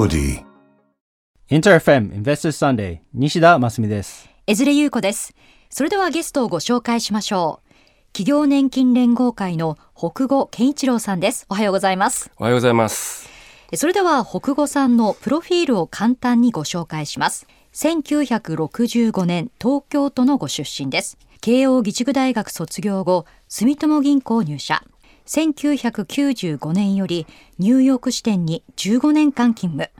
Melody. インター FM Investors Sunday 西田真澄です。江連優子です。それではゲストをご紹介しましょう。企業年金連合会の北後健一郎さんです。おはようございます。おはようございます。それでは北後さんのプロフィールを簡単にご紹介します。1965年東京都のご出身です。慶応義塾大学卒業後、住友銀行入社。1995年よりニューヨーク支店に15年間勤務。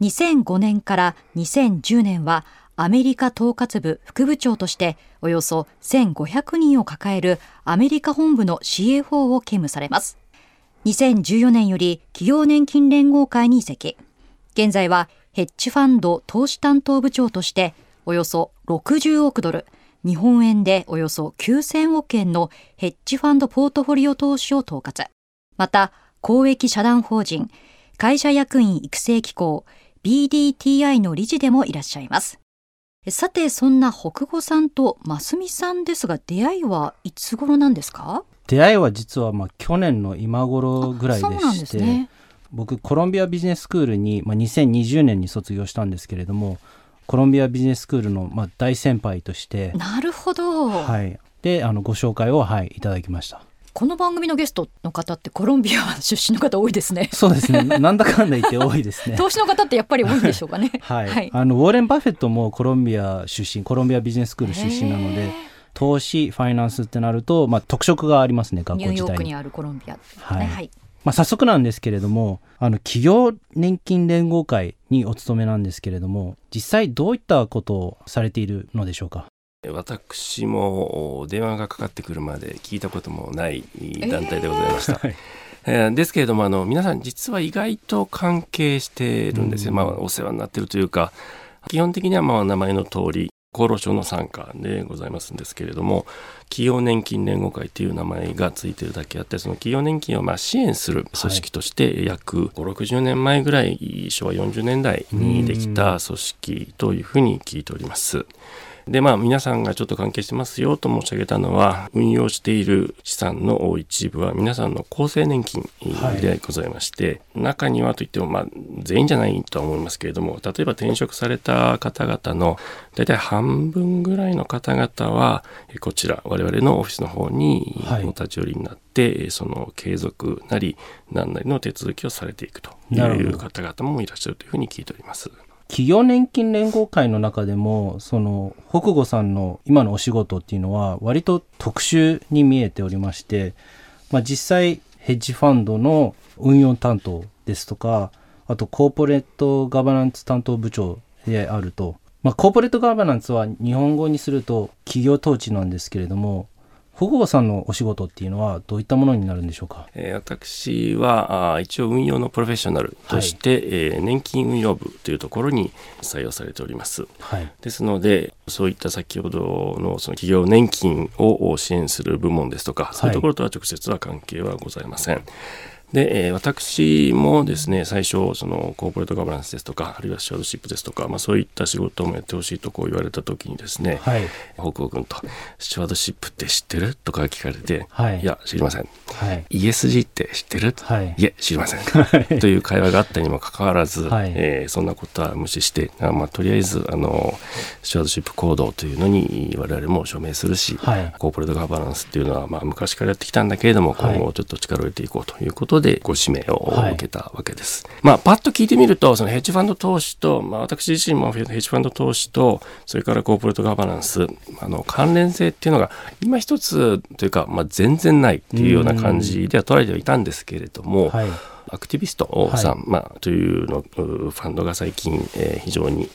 2005年から2010年はアメリカ統括部副部長としておよそ1500人を抱えるアメリカ本部の CFO を兼務されます。2014年より企業年金連合会に移籍。現在はヘッジファンド投資担当部長としておよそ60億ドル、日本円でおよそ9000億円のヘッジファンドポートフォリオ投資を統括。また、公益社団法人、会社役員育成機構 BDTI の理事でもいらっしゃいます。さて、そんな北後さんと真澄さんですが、出会いはいつ頃なんですか？出会いは実はまあ去年の今頃ぐらいでして、すね。僕コロンビアビジネススクールに、まあ、2020年に卒業したんですけれどもコロンビアビジネススクールのまあ大先輩として、なるほど。はい、であのご紹介を、はい、いただきました。この番組のゲストの方ってコロンビア出身の方多いですね。そうですねなんだかんだ言って多いですね。投資の方ってやっぱり多いんでしょうかね。はいはいあのウォーレン・バフェットもコロンビア出身コロンビアビジネススクール出身なので投資ファイナンスってなると、まあ、特色がありますね学ニュー校自体に。ヨークにあるコロンビア、ね。はいはい。まあ、早速なんですけれどもあの企業年金連合会にお勤めなんですけれども実際どういったことをされているのでしょうか？私も電話がかかってくるまで聞いたこともない団体でございました。はい。えーですけれどもあの皆さん実は意外と関係してるんですよ、うん。まあ、お世話になってるというか基本的にはまあ名前の通り厚労省の傘下でございますんですけれども企業年金連合会という名前がついてるだけあってその企業年金をまあ支援する組織として約560年前ぐらい昭和40年代にできた組織というふうに聞いております。でまあ皆さんがちょっと関係してますよと申し上げたのは運用している資産の一部は皆さんの厚生年金でございまして、中にはといってもまあ全員じゃないとは思いますけれども例えば転職された方々の大体半分ぐらいの方々はえこちら我々のオフィスの方にはいお立ち寄りになって、えその継続なり何なりの手続きをされていくという方々もいらっしゃるというふうに聞いております。企業年金連合会の中でもその北郷さんの今のお仕事っていうのは割と特殊に見えておりまして、まあ、実際ヘッジファンドの運用担当ですとかあとコーポレートガバナンス担当部長であると、まあ、コーポレートガバナンスは日本語にすると企業統治なんですけれども北郷さんのお仕事っていうのはどういったものになるんでしょうか？えー私はあー一応運用のプロフェッショナルとして、えー年金運用部というところに採用されております。はいですのでそういった先ほどのその企業年金を支援する部門ですとか、そういうところとは直接は関係はございません。で、えー私もですね最初そのコーポレートガバナンスですとかあるいはシュワードシップですとか、まあ、そういった仕事もやってほしいとこう言われた時にですね、はい。北欧君と「シュワードシップって知ってる?」とか聞かれて「はい。いや知りません」はい。ESG って知ってる?」はい。いえ知りません。という会話があったにもかかわらず、はい。えーそんなことは無視してあ、まあ、とりあえずあのシュワードシップ行動というのに我々も署名するし、はい。コーポレートガバナンスっていうのは、まあ、昔からやってきたんだけれどもはい。今後ちょっと力を入れていこうということでご指名をはい受けたわけです。まあ、パッと聞いてみるとそのヘッジファンド投資と、まあ、私自身もヘッジファンド投資とそれからコーポレートガバナンスあの関連性っていうのが今一つというか、まあ、全然ないっていうような感じでは捉えてはいたんですけれども、はいアクティビストさん、まあ、というのうファンドが最近、えー非常に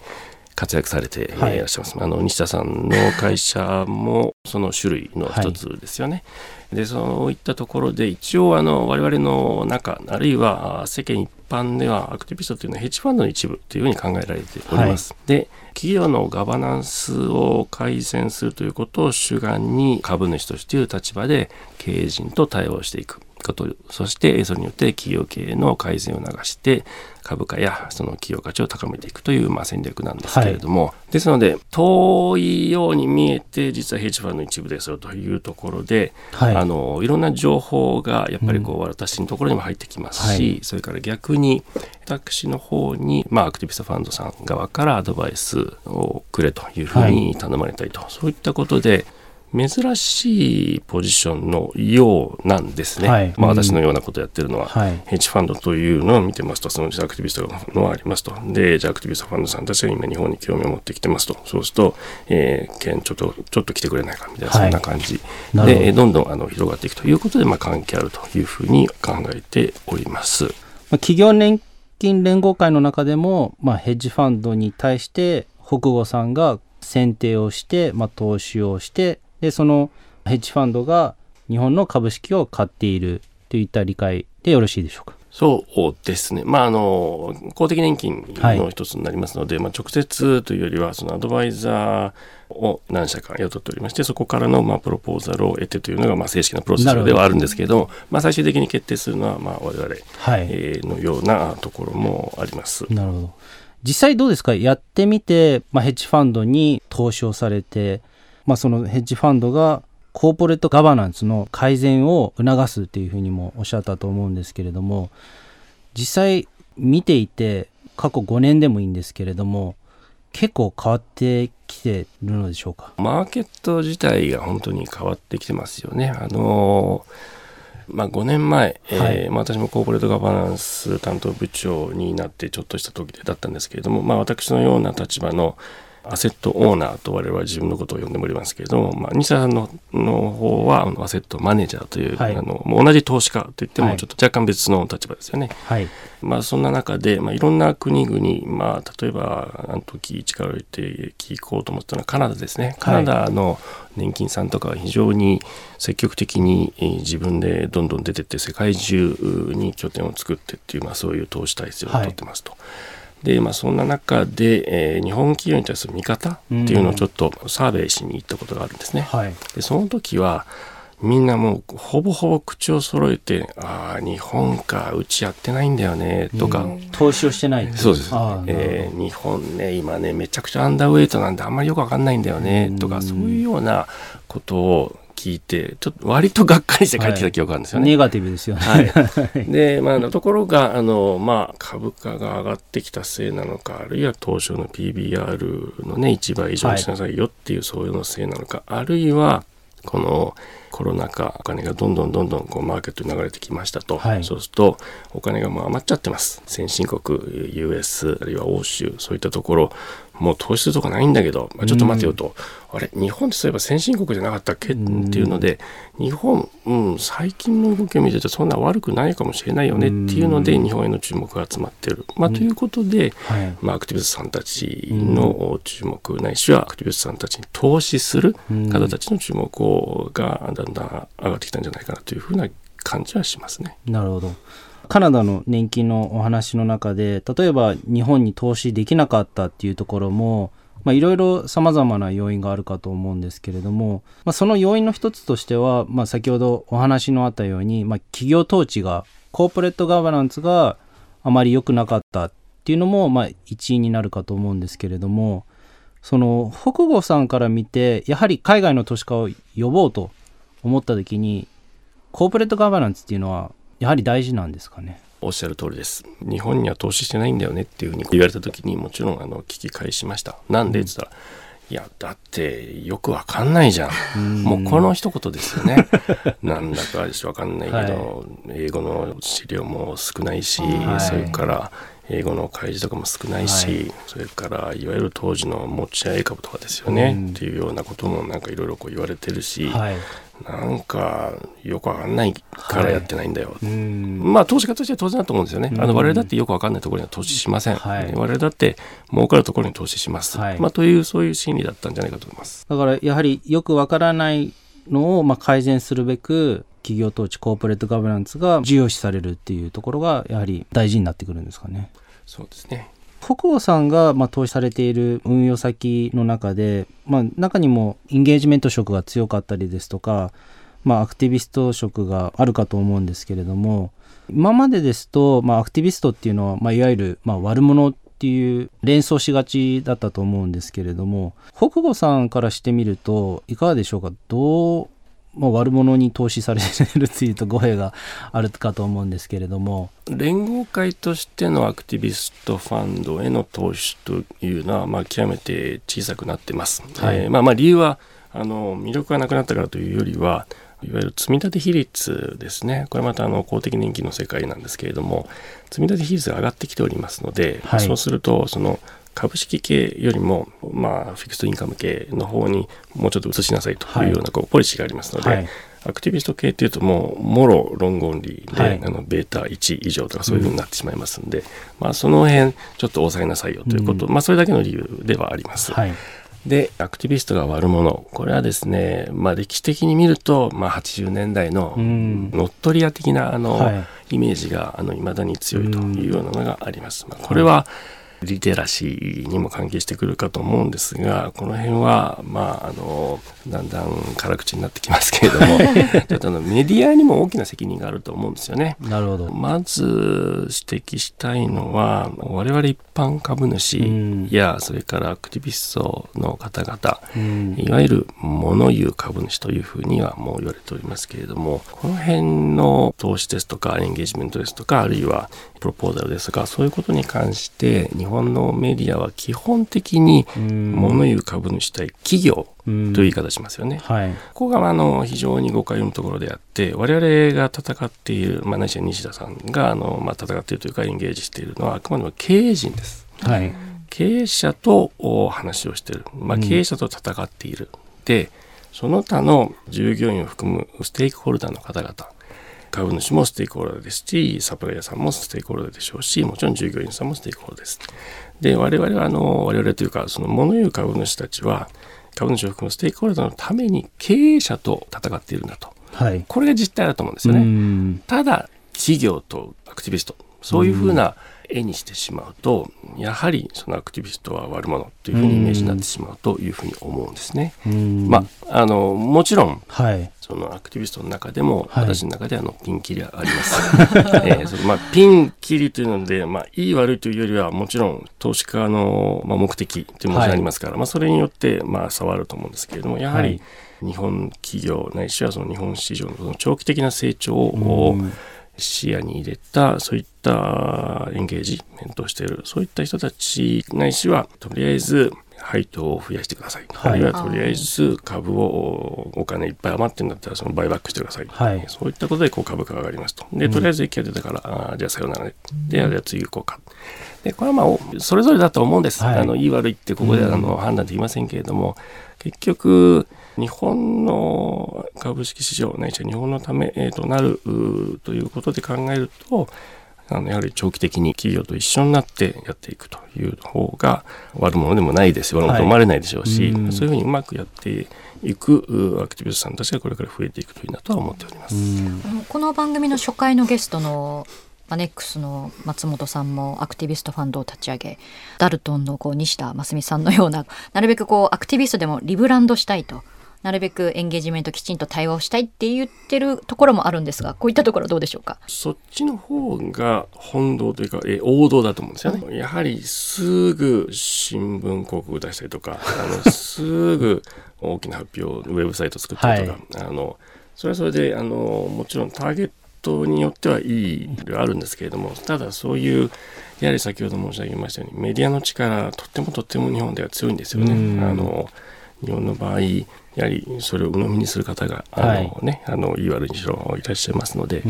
活躍されて、いいらっしゃいます。あの西田さんの会社もその種類の一つですよね。でそういったところで一応あの我々の中あるいはあ世間一般ではアクティビストというのはヘッジファンドの一部というふうに考えられております。で企業のガバナンスを改善するということを主眼に株主としていう立場で経営陣と対応していく。ことそしてそれによって企業経営の改善を促して株価やその企業価値を高めていくというまあ戦略なんですけれども、はい、ですので遠いように見えて実はヘッジファンドの一部ですよというところで、はい、あのいろんな情報がやっぱりこう、私のところにも入ってきますし、はい、それから逆に私の方に、まあ、アクティビストファンドさん側からアドバイスをくれというふうに頼まれたりと、そういったことで珍しいポジションのようなんですね、はい、まあ、私のようなことをやってるのは、はい、ヘッジファンドというのを見てますとそのアクティビストのありますと。でじゃあアクティビストファンドさんたちが今日本に興味を持ってきてますと。そうすると、えー、県ちょっとちょっと来てくれないかみたいな、そんな感じ。でどんどんあの広がっていくということで、まあ、関係あるというふうに考えております。企業年金連合会の中でも、まあ、ヘッジファンドに対して北郷さんが選定をして、まあ、投資をしてでそのヘッジファンドが日本の株式を買っているといった理解でよろしいでしょうか？そうですね、まあ、あの公的年金の一つになりますので、はい、まあ、直接というよりはそのアドバイザーを何社か雇っておりましてそこからのまあプロポーザルを得てというのがまあ正式なプロセスではあるんですけどまあ、最終的に決定するのはまあ我々、はい、えのようなところもあります。なるほど。実際どうですか？やってみて、まあ、ヘッジファンドに投資をされて、まあ、そのヘッジファンドがコーポレートガバナンスの改善を促すっていうふうにもおっしゃったと思うんですけれども実際見ていて過去5年でもいいんですけれども結構変わってきてるのでしょうか？マーケット自体が本当に変わってきてますよね。あのまあ、5年前、はい、えー、まあ、私もコーポレートガバナンス担当部長になってちょっとした時だったんですけれども、まあ、私のような立場のアセットオーナーと我々は自分のことを呼んでおりますけれども、まあ、西田さんのの方はアセットマネージャーという、はい、あの同じ投資家といってもちょっと若干別の立場ですよね。はい、まあ、そんな中で、まあ、いろんな国々、まあ、例えばあの時力を入れて聞こうと思ったのはカナダですね。カナダの年金さんとかは非常に積極的に自分でどんどん出てって世界中に拠点を作ってっていう、まあ、そういう投資体制をとってますと。はいで、まあ、そんな中で、えー、日本企業に対する見方っていうのをちょっとサーベイしに行ったことがあるんですね。はい、でその時はみんなもうほぼほぼ口を揃えて「ああ日本かうちやってないんだよね」とか、投資をしてない。そうです、えー、日本ね今ねめちゃくちゃアンダーウェイトなんであんまりよくわかんないんだよねとかそういうようなことを聞いてちょっと割とがっかりして帰ってきた記憶があるんですよね。はい、ネガティブですよね。はい、でまあところがあの、まあ、株価が上がってきたせいなのかあるいは東証の PBR のね1倍以上にしなさいよっていう、そういうのせいなのかあるいはこのコロナ禍お金がどんどんどんどんこうマーケットに流れてきましたと、はい、そうするとお金がもう余っちゃってます。先進国 US あるいは欧州そういったところもう投資するとかないんだけど、まあ、ちょっと待てよと、うん、あれ日本ってそういえば先進国じゃなかったっけ、っていうので日本、うん、最近の動きを見ててそんな悪くないかもしれないよねっていうので、日本への注目が集まってる、まあ、ということで、はい、まあ、アクティビストさんたちの注目ないしはアクティビストさんたちに投資する方たちの注目をがだんだん上がってきたんじゃないかなというふうな感じはしますね。なるほどカナダの年金のお話の中で例えば日本に投資できなかったっていうところもいろいろさまざまな要因があるかと思うんですけれども、まあ、その要因の一つとしては、まあ、先ほどお話のあったように、まあ、企業統治がコーポレートガバナンスがあまり良くなかったっていうのも、まあ、一因になるかと思うんですけれどもその北郷さんから見てやはり海外の投資家を呼ぼうと思った時にコーポレートガバナンスっていうのはやはり大事なんですかね？おっしゃる通りです。日本には投資してないんだよねっていうふうに言われた時にもちろんあの聞き返しました。なんで？って言ったら、いや、だってよくわかんないじゃん。もうこの一言ですよね。なんだかわかんないけど、はい、英語の資料も少ないし、はい、それから英語の開示とかも少ないし、はい、それからいわゆる当時の持ち合い株とかですよね、っていうようなこともなんかいろいろ言われてるし、なんかよくわかんないからやってないんだよ、はい、まあ投資家としては当然だと思うんですよね、あの我々だってよくわかんないところには投資しません、はい、我々だって儲かるところに投資します、はい、まあ、というそういう心理だったんじゃないかと思います。だからやはりよくわからないのをまあ改善するべく企業統治コーポレートガバナンスが重要視されるっていうところがやはり大事になってくるんですかね。そうですね北欧さんがまあ投資されている運用先の中で、まあ、中にもインゲージメント色が強かったりですとか、まあ、アクティビスト職があるかと思うんですけれども今までですと、まあ、アクティビストっていうのは、まあ、いわゆる、まあ、悪者っていう連想しがちだったと思うんですけれども北郷さんからしてみるといかがでしょうか？どう、まあ、悪者に投資されてるというと語弊があるかと思うんですけれども。連合会としてのアクティビストファンドへの投資というのは、まあ、極めて小さくなってます。はい、えー、まあ、まあ理由はあの魅力がなくなったからというよりはいわゆる積立比率ですね。これまたあの公的年金の世界なんですけれども積立比率が上がってきておりますので、はい、そうするとその株式系よりも、まあ、フィクストインカム系の方にもうちょっと移しなさいというようなこうポリシーがありますので、はい、アクティビスト系っていうともうもろロングオンリーで、はい、あのベータ1以上とかそういうふうになってしまいますんで、うん、まあ、その辺ちょっと抑えなさいよということ、うん、まあ、それだけの理由ではあります。はい。で、アクティビストが悪者。これはですね、まあ歴史的に見ると、まあ80年代の乗っ取り屋的なあの、はい、イメージがあの未だに強いというようなのがあります。まあ、これは、はいリテラシーにも関係してくるかと思うんですがこの辺はまああのだんだん辛口になってきますけれども ちょっとあのメディアにも大きな責任があると思うんですよね。なるほど。まず指摘したいのは我々一般株主や、それからアクティビストの方々、いわゆる物言う株主というふうにはもう言われておりますけれどもこの辺の投資ですとかエンゲージメントですとかあるいはプロポーザルですがそういうことに関して日本のメディアは基本的に物言う株主対企業という言い方しますよね。はい、ここがあの非常に誤解のところであって我々が戦っている、まあ、西田さんがあの、まあ、戦っているというかエンゲージしているのはあくまでも経営陣です。はい。経営者と話をしている、まあ、経営者と戦っている、うん、でその他の従業員を含むステークホルダーの方々株主もステークホルダーですし、サプライヤーさんもステークホルダーでしょうし、もちろん従業員さんもステークホルダーです。で、我々は、あの、我々というか、その物言う株主たちは、株主を含むステークホルダーのために経営者と戦っているんだと。はい、これが実態だと思うんですよね。ただ、企業とアクティビスト、そういうふうな絵にしてしまうとやはりそのアクティビストは悪者というふうにイメージになってしまうというふうに思うんですね。まあ、あのもちろん、はい、そのアクティビストの中でも、はい、私の中ではのピンキリはあります。えーそのまあ、ピンキリというので、まあ、いい悪いというよりはもちろん投資家の、まあ、目的というものがありますから、はい、まあ、それによって、まあ、差はあると思うんですけれどもやはり日本企業ないしはその日本市場のその長期的な成長を、視野に入れたそういったエンゲージメントをしているそういった人たちないしはとりあえず配当を増やしてください、はい、あるいはとりあえず株をお金いっぱい余ってるんだったらそのバイバックしてください、はい、そういったことでこう株価が上がりますと。でとりあえず益が出たから、うん、あじゃあさようならね。でじゃあ次行こうか。でこれはまあそれぞれだと思うんです、はい、あのいい悪いってここであの、判断できませんけれども結局日本の株式市場ないしは日本のためとなるということで考えるとあのやはり長期的に企業と一緒になってやっていくという方が悪者でもないです悪者と思われないでしょうし、はい、そういうふうにうまくやっていくアクティビストさんたちがこれから増えていくといいなとは思っております。この番組の初回のゲストのアネックスの松本さんもアクティビストファンドを立ち上げダルトンのこう西田真澄さんのようななるべくこうアクティビストでもリブランドしたいとなるべくエンゲージメントきちんと対話をしたいって言ってるところもあるんですがこういったところはどうでしょうか？そっちの方が本道というかえ王道だと思うんですよね、うん、やはりすぐ新聞広告出したりとか あのすぐ大きな発表ウェブサイト作ったりとか、はい、あのそれはそれであのもちろんターゲットによってはいいあるんですけれどもただそういうやはり先ほど申し上げましたようにメディアの力とってもとっても日本では強いんですよね。あの日本の場合やはりそれを鵜呑みにする方があの、ね、あのいい悪いにしろいらっしゃいますので、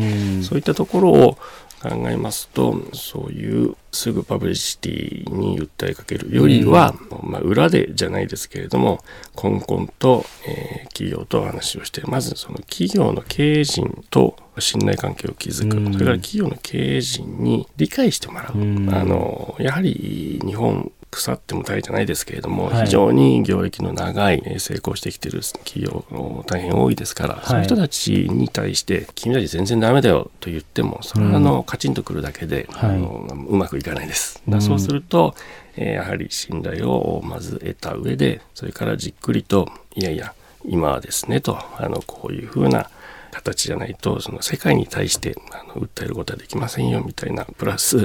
そういったところを考えますとそういうすぐパブリシティに訴えかけるよりは、うん、まあ、裏でじゃないですけれどもこんこんと、えー、企業と話をしてまずその企業の経営陣と信頼関係を築く、うん、それから企業の経営陣に理解してもらう、うん、あのやはり日本腐っても大じゃないですけれども、はい、非常に業歴の長い成功してきてる企業大変多いですから、はい、そういう人たちに対して「君たち全然ダメだよ」と言ってもそれはあの、カチンとくるだけで、あのうまくいかないです。だそうすると、えー、やはり信頼をまず得た上でそれからじっくりと「いやいや今はですね」とあのこういうふうな形じゃないとその世界に対してあの訴えることはできませんよみたいなプラス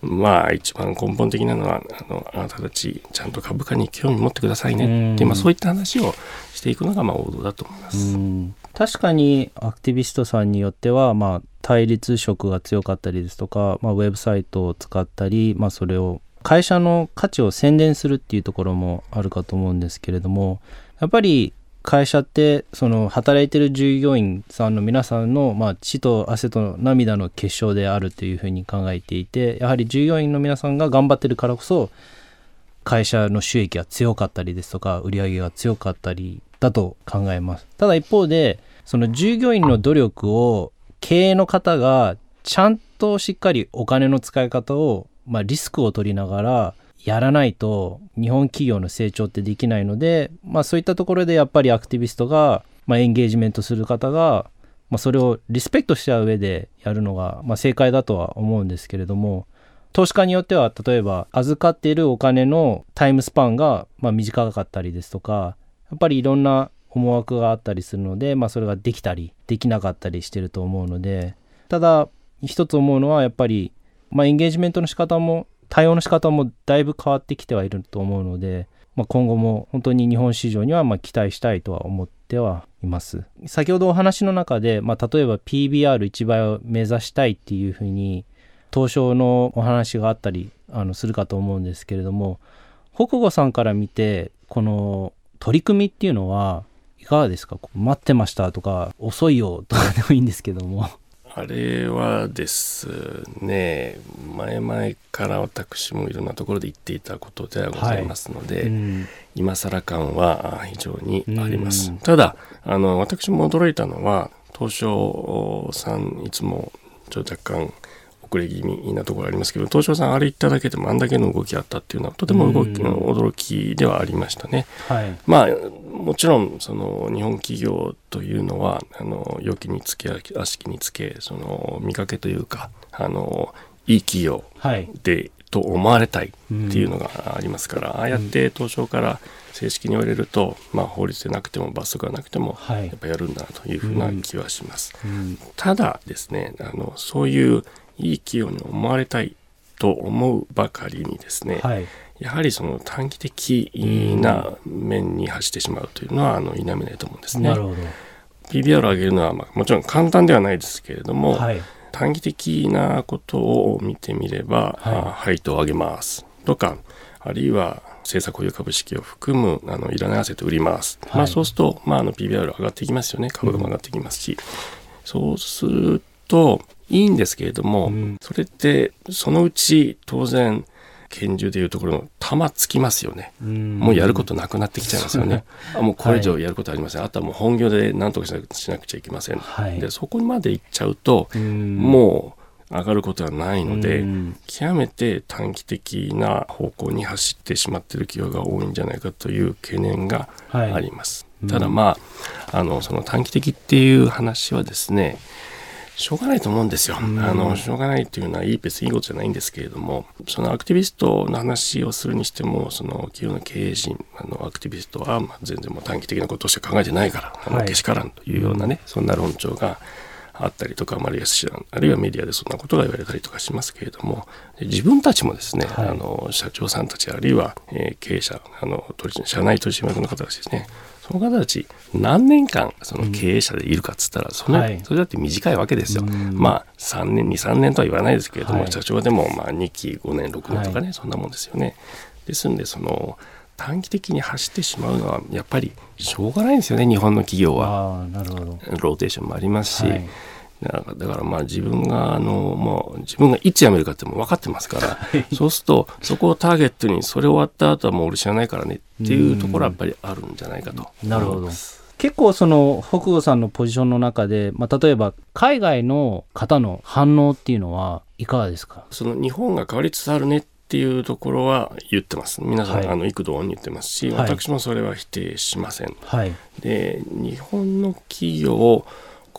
まあ一番根本的なのはあのあなたたちちゃんと株価に興味持ってくださいねって、まあ、そういった話をしていくのがまあ王道だと思います。確かにアクティビストさんによっては、まあ、対立色が強かったりですとか、まあ、ウェブサイトを使ったり、まあ、それを会社の価値を宣伝するっていうところもあるかと思うんですけれどもやっぱり会社ってその働いてる従業員さんの皆さんの、まあ、血と汗と涙の結晶であるというふうに考えていてやはり従業員の皆さんが頑張ってるからこそ会社の収益が強かったりですとか売り上げが強かったりだと考えます。ただ一方でその従業員の努力を経営の方がちゃんとしっかりお金の使い方を、まあ、リスクを取りながらやらないと日本企業の成長ってできないので、まあ、そういったところでやっぱりアクティビストが、まあ、エンゲージメントする方が、まあ、それをリスペクトした上でやるのが、まあ、正解だとは思うんですけれども投資家によっては例えば預かっているお金のタイムスパンがまあ短かったりですとかやっぱりいろんな思惑があったりするので、まあ、それができたりできなかったりしてると思うのでただ一つ思うのはやっぱり、まあ、エンゲージメントの仕方も対応の仕方もだいぶ変わってきてはいると思うので、まあ、今後も本当に日本市場にはま期待したいとは思ってはいます。先ほどお話の中で、まあ、例えば PBR1 倍を目指したいっていうふうに東証のお話があったりあのするかと思うんですけれども北郷さんから見てこの取り組みっていうのはいかがですか？待ってましたとか遅いよとかでもいいんですけどもあれはですね前々から私もいろんなところで言っていたことではございますので、はい。うん、今更感は非常にあります、うん、ただあの私も驚いたのは東証さんいつもちょっと若干遅れ気味なところありますけど東証さんあれ言っただけでもあんだけの動きあったっていうのはとても動きの驚きではありましたね。はい、まあもちろんその日本企業というのはあの良きにつけ悪しきにつけその見かけというかあのいい企業で、はい、と思われたいっていうのがありますから、うん、ああやって東証から正式に言われると、まあ、法律でなくても罰則がなくてもやっぱやるんだなというふうな気はします。うん。うん、ただですねあのそういういい企業に思われたいと思うばかりにですね、はい、やはりその短期的な面に走ってしまうというのはあの否めないと思うんですね。PBR を上げるのは、まあ、もちろん簡単ではないですけれども、はい、短期的なことを見てみれば、はい、配当を上げますとかあるいは政策保有株式を含むあのいらないアセット売ります、はい、まあ、そうすると、まあ、あの PBR 上がっていきますよね。株価も上がってきますし、うん、そうするといいんですけれども、うん、それってそのうち当然拳銃でいうところの弾つきますよね、うん、もうやることなくなってきちゃいますよね。あもうこれ以上やることありません、はい、あとはもう本業で何とかしなしなくちゃいけません、はい、でそこまでいっちゃうと、うん、もう上がることはないので、うん、極めて短期的な方向に走ってしまっている企業が多いんじゃないかという懸念があります、はい、ただまああのその短期的っていう話はですねしょうがないと思うんですよ。あの、しょうがないっていうのは、いい別にいいことじゃないんですけれども、そのアクティビストの話をするにしても、その企業の経営陣、あの、アクティビストは、まあ、全然もう短期的なことしか考えてないから、あの、けしからんというようなね、そんな論調が、あったりとか、あるいはあるいはメディアでそんなことが言われたりとかしますけれども、自分たちもですね、はい、あの社長さんたち、あるいは、えー、経営者、あの取社内取締役の方たちですね、その方たち何年間その経営者でいるかっつったらそれはい、それだって短いわけですよ。まあ3年23年とは言わないですけれども、はい、社長でもまあ2期5年6年とかね、はい、そんなもんですよね。ですんでその短期的に走ってしまうのはやっぱりしょうがないんですよね日本の企業は。なるほど。ローテーションもありますし。だからまあ自分があのもう自分がいつ辞めるかっても分かってますから、そうするとそこをターゲットにそれ終わった後はもう俺知らないからねっていうところはやっぱりあるんじゃないかと。なるほど。結構その北郷さんのポジションの中で、まあ、例えば海外の方の反応っていうのはいかがですか？その日本が変わりつつあるねっていうところは言ってます。皆さん、はい、あの幾度に言ってますし、私もそれは否定しません、はい、で日本の企業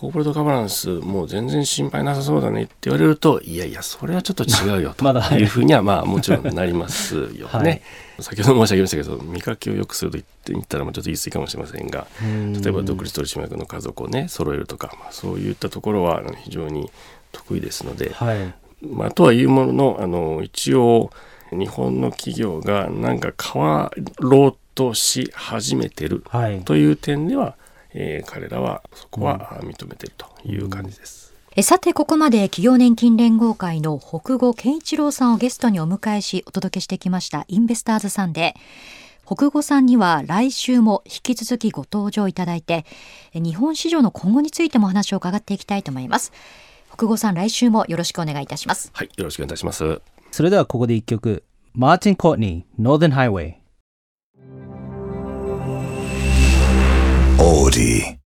コーポレートガバナンスもう全然心配なさそうだねって言われるといやいやそれはちょっと違うよと い。うふうにはまあもちろんなりますよね。はい、先ほど申し上げましたけど見かけを良くすると言って言ったらもうちょっと言い過ぎかもしれませんが例えば独立取締役の家族をね揃えるとか、まあ、そういったところは非常に得意ですので、はい、まあ、とはいうもののあの一応日本の企業がなんか変わろうとし始めてるという点では、はい、えー、彼らはそこは認めてるという感じです。えさてここまで企業年金連合会の北後健一郎さんをゲストにお迎えしお届けしてきましたインベスターズさんで北後さんには来週も引き続きご登場いただいて日本市場の今後についてもお話を伺っていきたいと思います。北後さん来週もよろしくお願いいたします。はいよろしくお願いいたします。それではここで一曲マーティン・コートニー Northern Highway オーディ